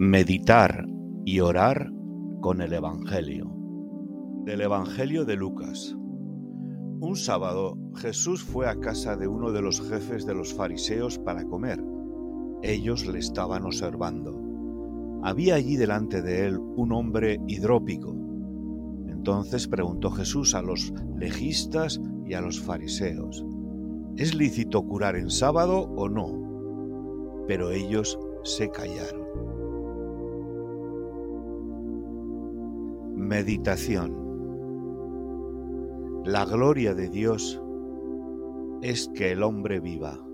Meditar y orar con el Evangelio. Del Evangelio de Lucas. Un sábado Jesús fue a casa de uno de los jefes de los fariseos para comer. Ellos le estaban observando. Había allí delante de él un hombre hidrópico. Entonces preguntó Jesús a los legistas y a los fariseos, ¿es lícito curar en sábado o no? Pero ellos se callaron. Meditación La gloria de Dios es que el hombre viva.